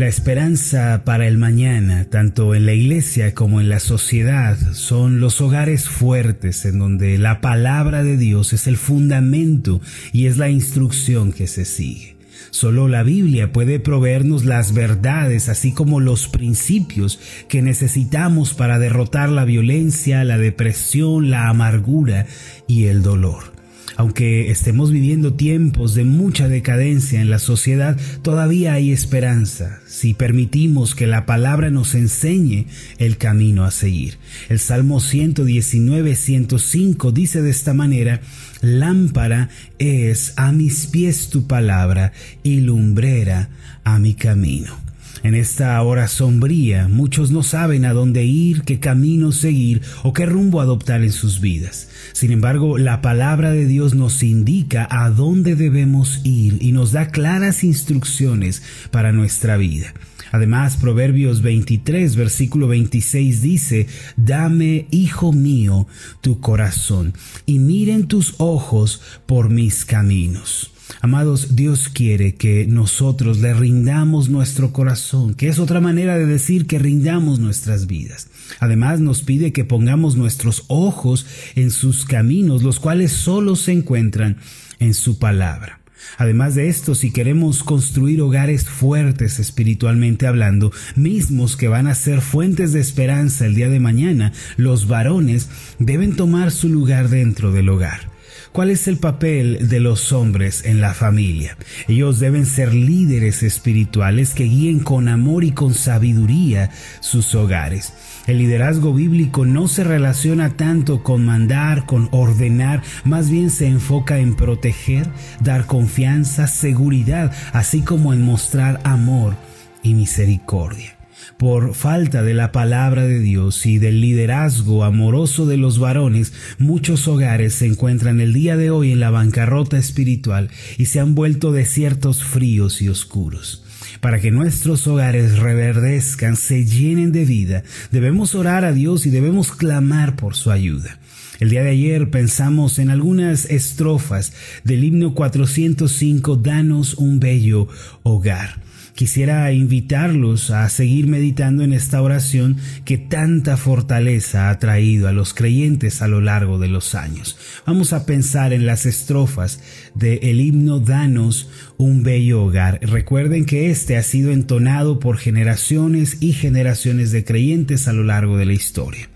La esperanza para el mañana, tanto en la iglesia como en la sociedad, son los hogares fuertes en donde la palabra de Dios es el fundamento y es la instrucción que se sigue. Solo la Biblia puede proveernos las verdades, así como los principios que necesitamos para derrotar la violencia, la depresión, la amargura y el dolor. Aunque estemos viviendo tiempos de mucha decadencia en la sociedad, todavía hay esperanza si permitimos que la palabra nos enseñe el camino a seguir. El Salmo 119, 105 dice de esta manera, Lámpara es a mis pies tu palabra y lumbrera a mi camino. En esta hora sombría, muchos no saben a dónde ir, qué camino seguir o qué rumbo adoptar en sus vidas. Sin embargo, la palabra de Dios nos indica a dónde debemos ir y nos da claras instrucciones para nuestra vida. Además, Proverbios 23, versículo 26 dice, Dame, hijo mío, tu corazón, y miren tus ojos por mis caminos. Amados, Dios quiere que nosotros le rindamos nuestro corazón, que es otra manera de decir que rindamos nuestras vidas. Además nos pide que pongamos nuestros ojos en sus caminos, los cuales solo se encuentran en su palabra. Además de esto, si queremos construir hogares fuertes espiritualmente hablando, mismos que van a ser fuentes de esperanza el día de mañana, los varones deben tomar su lugar dentro del hogar. ¿Cuál es el papel de los hombres en la familia? Ellos deben ser líderes espirituales que guíen con amor y con sabiduría sus hogares. El liderazgo bíblico no se relaciona tanto con mandar, con ordenar, más bien se enfoca en proteger, dar confianza, seguridad, así como en mostrar amor y misericordia por falta de la palabra de Dios y del liderazgo amoroso de los varones, muchos hogares se encuentran el día de hoy en la bancarrota espiritual y se han vuelto desiertos fríos y oscuros. Para que nuestros hogares reverdezcan, se llenen de vida, debemos orar a Dios y debemos clamar por su ayuda. El día de ayer pensamos en algunas estrofas del himno 405, Danos un bello hogar. Quisiera invitarlos a seguir meditando en esta oración que tanta fortaleza ha traído a los creyentes a lo largo de los años. Vamos a pensar en las estrofas del himno Danos un bello hogar. Recuerden que este ha sido entonado por generaciones y generaciones de creyentes a lo largo de la historia.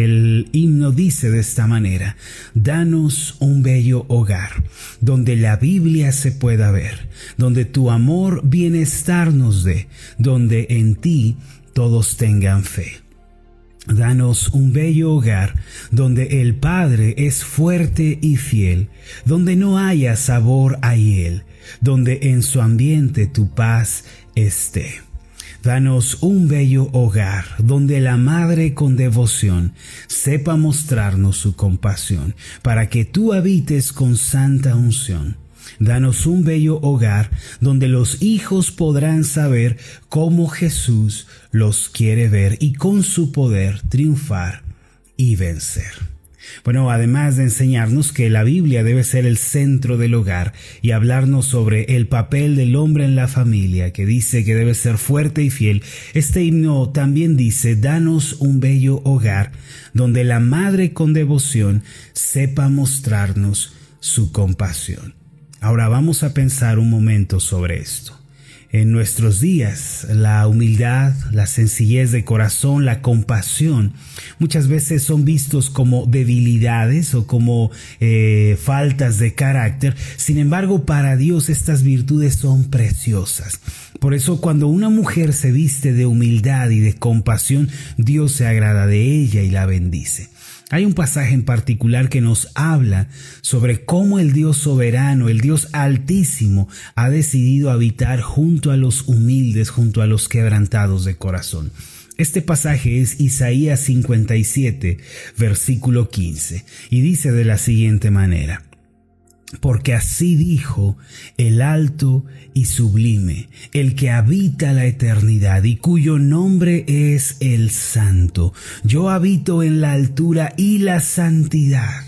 El himno dice de esta manera, danos un bello hogar, donde la Biblia se pueda ver, donde tu amor bienestar nos dé, donde en ti todos tengan fe. Danos un bello hogar donde el Padre es fuerte y fiel, donde no haya sabor a hiel, donde en su ambiente tu paz esté. Danos un bello hogar donde la Madre con devoción sepa mostrarnos su compasión, para que tú habites con santa unción. Danos un bello hogar donde los hijos podrán saber cómo Jesús los quiere ver y con su poder triunfar y vencer. Bueno, además de enseñarnos que la Biblia debe ser el centro del hogar y hablarnos sobre el papel del hombre en la familia, que dice que debe ser fuerte y fiel, este himno también dice, danos un bello hogar donde la madre con devoción sepa mostrarnos su compasión. Ahora vamos a pensar un momento sobre esto en nuestros días. La humildad, la sencillez de corazón, la compasión, muchas veces son vistos como debilidades o como eh, faltas de carácter. Sin embargo, para Dios estas virtudes son preciosas. Por eso cuando una mujer se viste de humildad y de compasión, Dios se agrada de ella y la bendice. Hay un pasaje en particular que nos habla sobre cómo el Dios soberano, el Dios altísimo, ha decidido habitar junto a los humildes, junto a los quebrantados de corazón. Este pasaje es Isaías 57, versículo 15, y dice de la siguiente manera, porque así dijo el alto y sublime, el que habita la eternidad y cuyo nombre es el santo. Yo habito en la altura y la santidad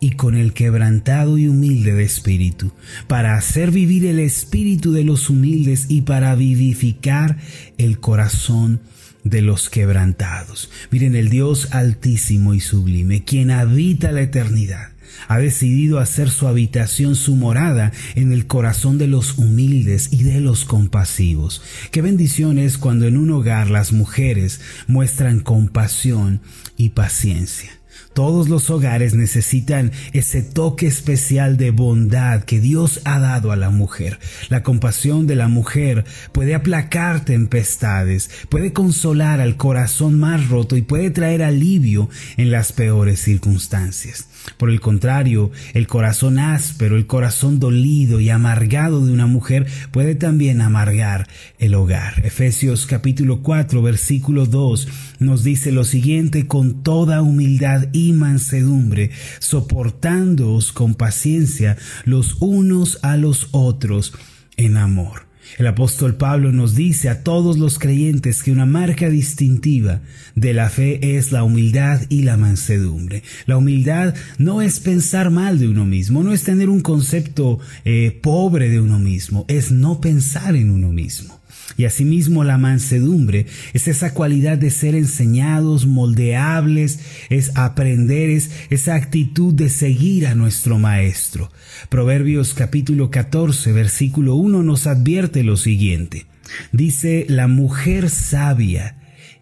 y con el quebrantado y humilde de espíritu, para hacer vivir el espíritu de los humildes y para vivificar el corazón de los quebrantados. Miren, el Dios altísimo y sublime, quien habita la eternidad, ha decidido hacer su habitación, su morada en el corazón de los humildes y de los compasivos. Qué bendición es cuando en un hogar las mujeres muestran compasión y paciencia. Todos los hogares necesitan ese toque especial de bondad que Dios ha dado a la mujer. La compasión de la mujer puede aplacar tempestades, puede consolar al corazón más roto y puede traer alivio en las peores circunstancias. Por el contrario, el corazón áspero, el corazón dolido y amargado de una mujer puede también amargar el hogar. Efesios capítulo 4 versículo 2 nos dice lo siguiente con toda humildad y mansedumbre, soportándoos con paciencia los unos a los otros en amor. El apóstol Pablo nos dice a todos los creyentes que una marca distintiva de la fe es la humildad y la mansedumbre. La humildad no es pensar mal de uno mismo, no es tener un concepto eh, pobre de uno mismo, es no pensar en uno mismo. Y asimismo la mansedumbre es esa cualidad de ser enseñados, moldeables, es aprender, es esa actitud de seguir a nuestro Maestro. Proverbios capítulo 14, versículo 1 nos advierte lo siguiente. Dice, la mujer sabia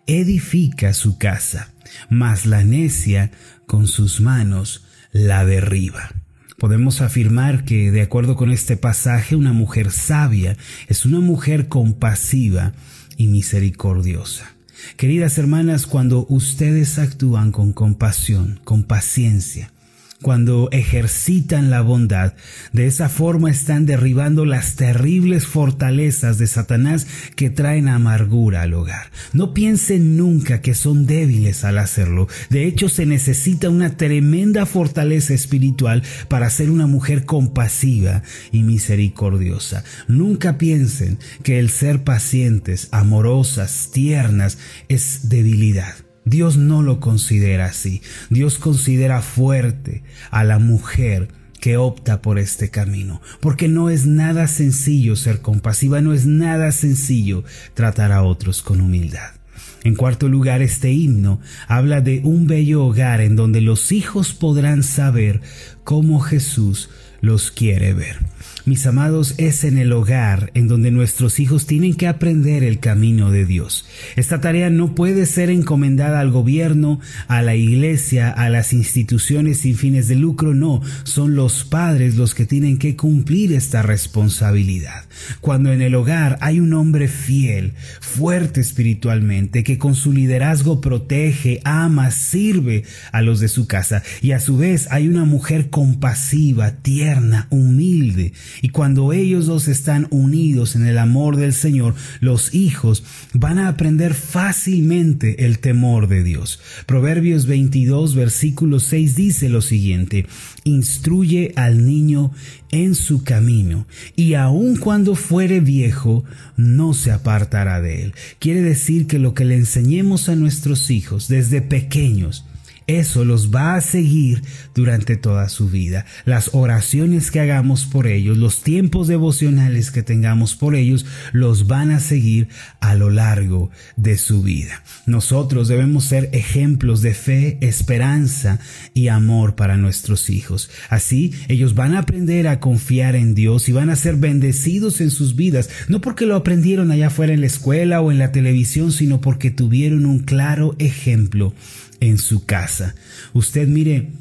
edifica su casa, mas la necia con sus manos la derriba. Podemos afirmar que, de acuerdo con este pasaje, una mujer sabia es una mujer compasiva y misericordiosa. Queridas hermanas, cuando ustedes actúan con compasión, con paciencia, cuando ejercitan la bondad. De esa forma están derribando las terribles fortalezas de Satanás que traen amargura al hogar. No piensen nunca que son débiles al hacerlo. De hecho, se necesita una tremenda fortaleza espiritual para ser una mujer compasiva y misericordiosa. Nunca piensen que el ser pacientes, amorosas, tiernas es debilidad. Dios no lo considera así. Dios considera fuerte a la mujer que opta por este camino, porque no es nada sencillo ser compasiva, no es nada sencillo tratar a otros con humildad. En cuarto lugar, este himno habla de un bello hogar en donde los hijos podrán saber cómo Jesús los quiere ver. Mis amados, es en el hogar en donde nuestros hijos tienen que aprender el camino de Dios. Esta tarea no puede ser encomendada al gobierno, a la iglesia, a las instituciones sin fines de lucro, no, son los padres los que tienen que cumplir esta responsabilidad. Cuando en el hogar hay un hombre fiel, fuerte espiritualmente, que con su liderazgo protege, ama, sirve a los de su casa, y a su vez hay una mujer compasiva, tierna, humilde, y cuando ellos dos están unidos en el amor del Señor, los hijos van a aprender fácilmente el temor de Dios. Proverbios 22, versículo 6 dice lo siguiente, instruye al niño en su camino, y aun cuando fuere viejo, no se apartará de él. Quiere decir que lo que le enseñemos a nuestros hijos desde pequeños, eso los va a seguir durante toda su vida. Las oraciones que hagamos por ellos, los tiempos devocionales que tengamos por ellos, los van a seguir a lo largo de su vida. Nosotros debemos ser ejemplos de fe, esperanza y amor para nuestros hijos. Así ellos van a aprender a confiar en Dios y van a ser bendecidos en sus vidas, no porque lo aprendieron allá afuera en la escuela o en la televisión, sino porque tuvieron un claro ejemplo en su casa. Usted mire,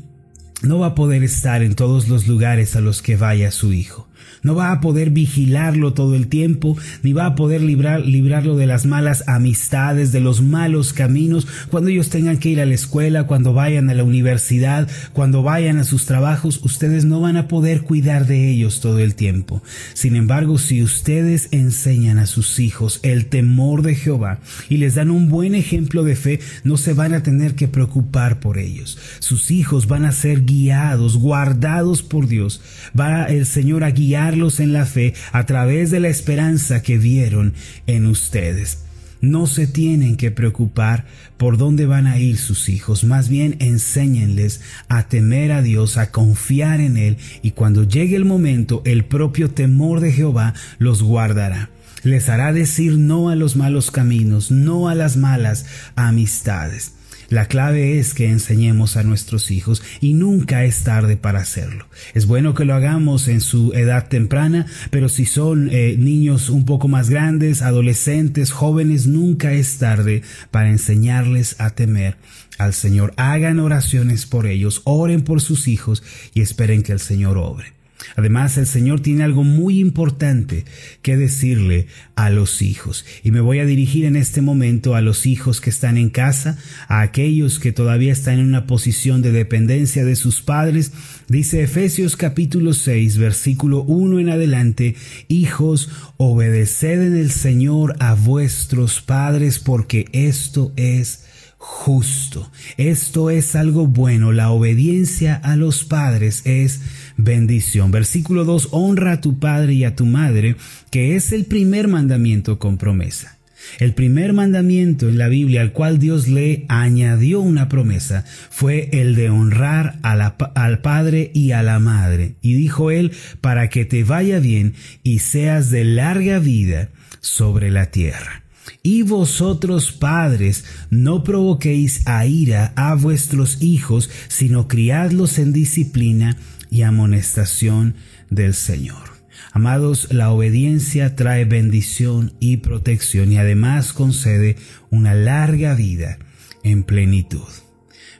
no va a poder estar en todos los lugares a los que vaya su hijo. No va a poder vigilarlo todo el tiempo, ni va a poder librar, librarlo de las malas amistades, de los malos caminos, cuando ellos tengan que ir a la escuela, cuando vayan a la universidad, cuando vayan a sus trabajos, ustedes no van a poder cuidar de ellos todo el tiempo. Sin embargo, si ustedes enseñan a sus hijos el temor de Jehová y les dan un buen ejemplo de fe, no se van a tener que preocupar por ellos. Sus hijos van a ser guiados, guardados por Dios. Va el Señor a en la fe a través de la esperanza que vieron en ustedes. no se tienen que preocupar por dónde van a ir sus hijos, más bien enséñenles a temer a Dios, a confiar en Él y cuando llegue el momento el propio temor de Jehová los guardará. Les hará decir no a los malos caminos, no a las malas amistades. La clave es que enseñemos a nuestros hijos y nunca es tarde para hacerlo. Es bueno que lo hagamos en su edad temprana, pero si son eh, niños un poco más grandes, adolescentes, jóvenes, nunca es tarde para enseñarles a temer al Señor. Hagan oraciones por ellos, oren por sus hijos y esperen que el Señor obre. Además, el Señor tiene algo muy importante que decirle a los hijos. Y me voy a dirigir en este momento a los hijos que están en casa, a aquellos que todavía están en una posición de dependencia de sus padres. Dice Efesios capítulo 6, versículo 1 en adelante, Hijos, obedeced en el Señor a vuestros padres porque esto es justo. Esto es algo bueno. La obediencia a los padres es bendición. Versículo 2, honra a tu padre y a tu madre, que es el primer mandamiento con promesa. El primer mandamiento en la Biblia al cual Dios le añadió una promesa fue el de honrar al padre y a la madre. Y dijo él, para que te vaya bien y seas de larga vida sobre la tierra. Y vosotros padres, no provoquéis a ira a vuestros hijos, sino criadlos en disciplina y amonestación del Señor. Amados, la obediencia trae bendición y protección y además concede una larga vida en plenitud.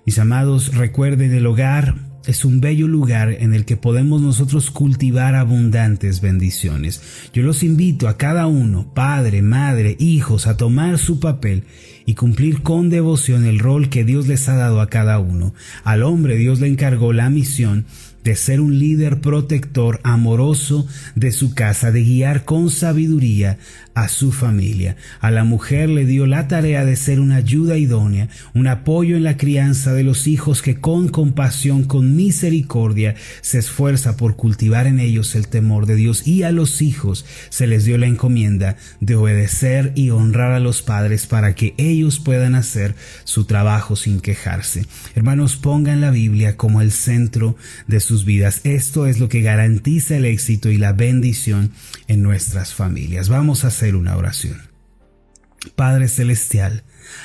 Mis amados, recuerden el hogar es un bello lugar en el que podemos nosotros cultivar abundantes bendiciones. Yo los invito a cada uno, padre, madre, hijos, a tomar su papel y cumplir con devoción el rol que Dios les ha dado a cada uno. Al hombre Dios le encargó la misión de ser un líder protector amoroso de su casa, de guiar con sabiduría a su familia. A la mujer le dio la tarea de ser una ayuda idónea, un apoyo en la crianza de los hijos que con compasión, con misericordia, se esfuerza por cultivar en ellos el temor de Dios. Y a los hijos se les dio la encomienda de obedecer y honrar a los padres para que ellos puedan hacer su trabajo sin quejarse. Hermanos, pongan la Biblia como el centro de sus vidas. Esto es lo que garantiza el éxito y la bendición en nuestras familias. Vamos a hacer una oración. Padre Celestial,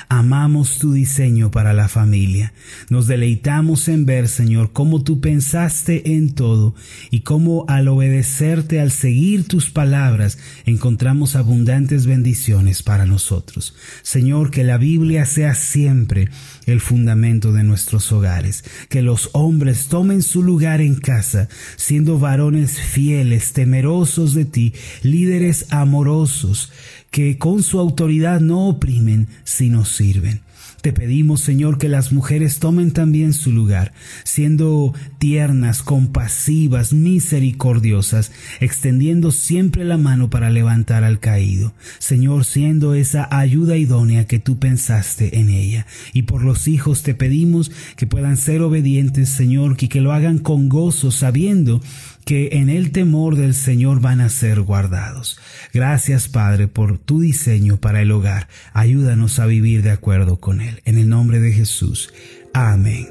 Amamos tu diseño para la familia. Nos deleitamos en ver, Señor, cómo tú pensaste en todo y cómo al obedecerte, al seguir tus palabras, encontramos abundantes bendiciones para nosotros. Señor, que la Biblia sea siempre el fundamento de nuestros hogares, que los hombres tomen su lugar en casa, siendo varones fieles, temerosos de ti, líderes amorosos, que con su autoridad no oprimen, sino sirven. Te pedimos, Señor, que las mujeres tomen también su lugar, siendo tiernas, compasivas, misericordiosas, extendiendo siempre la mano para levantar al caído. Señor, siendo esa ayuda idónea que tú pensaste en ella. Y por los hijos te pedimos que puedan ser obedientes, Señor, y que lo hagan con gozo, sabiendo que en el temor del Señor van a ser guardados. Gracias, Padre, por tu diseño para el hogar. Ayúdanos a vivir de acuerdo con él. En el nombre de Jesús. Amén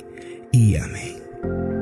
y amén.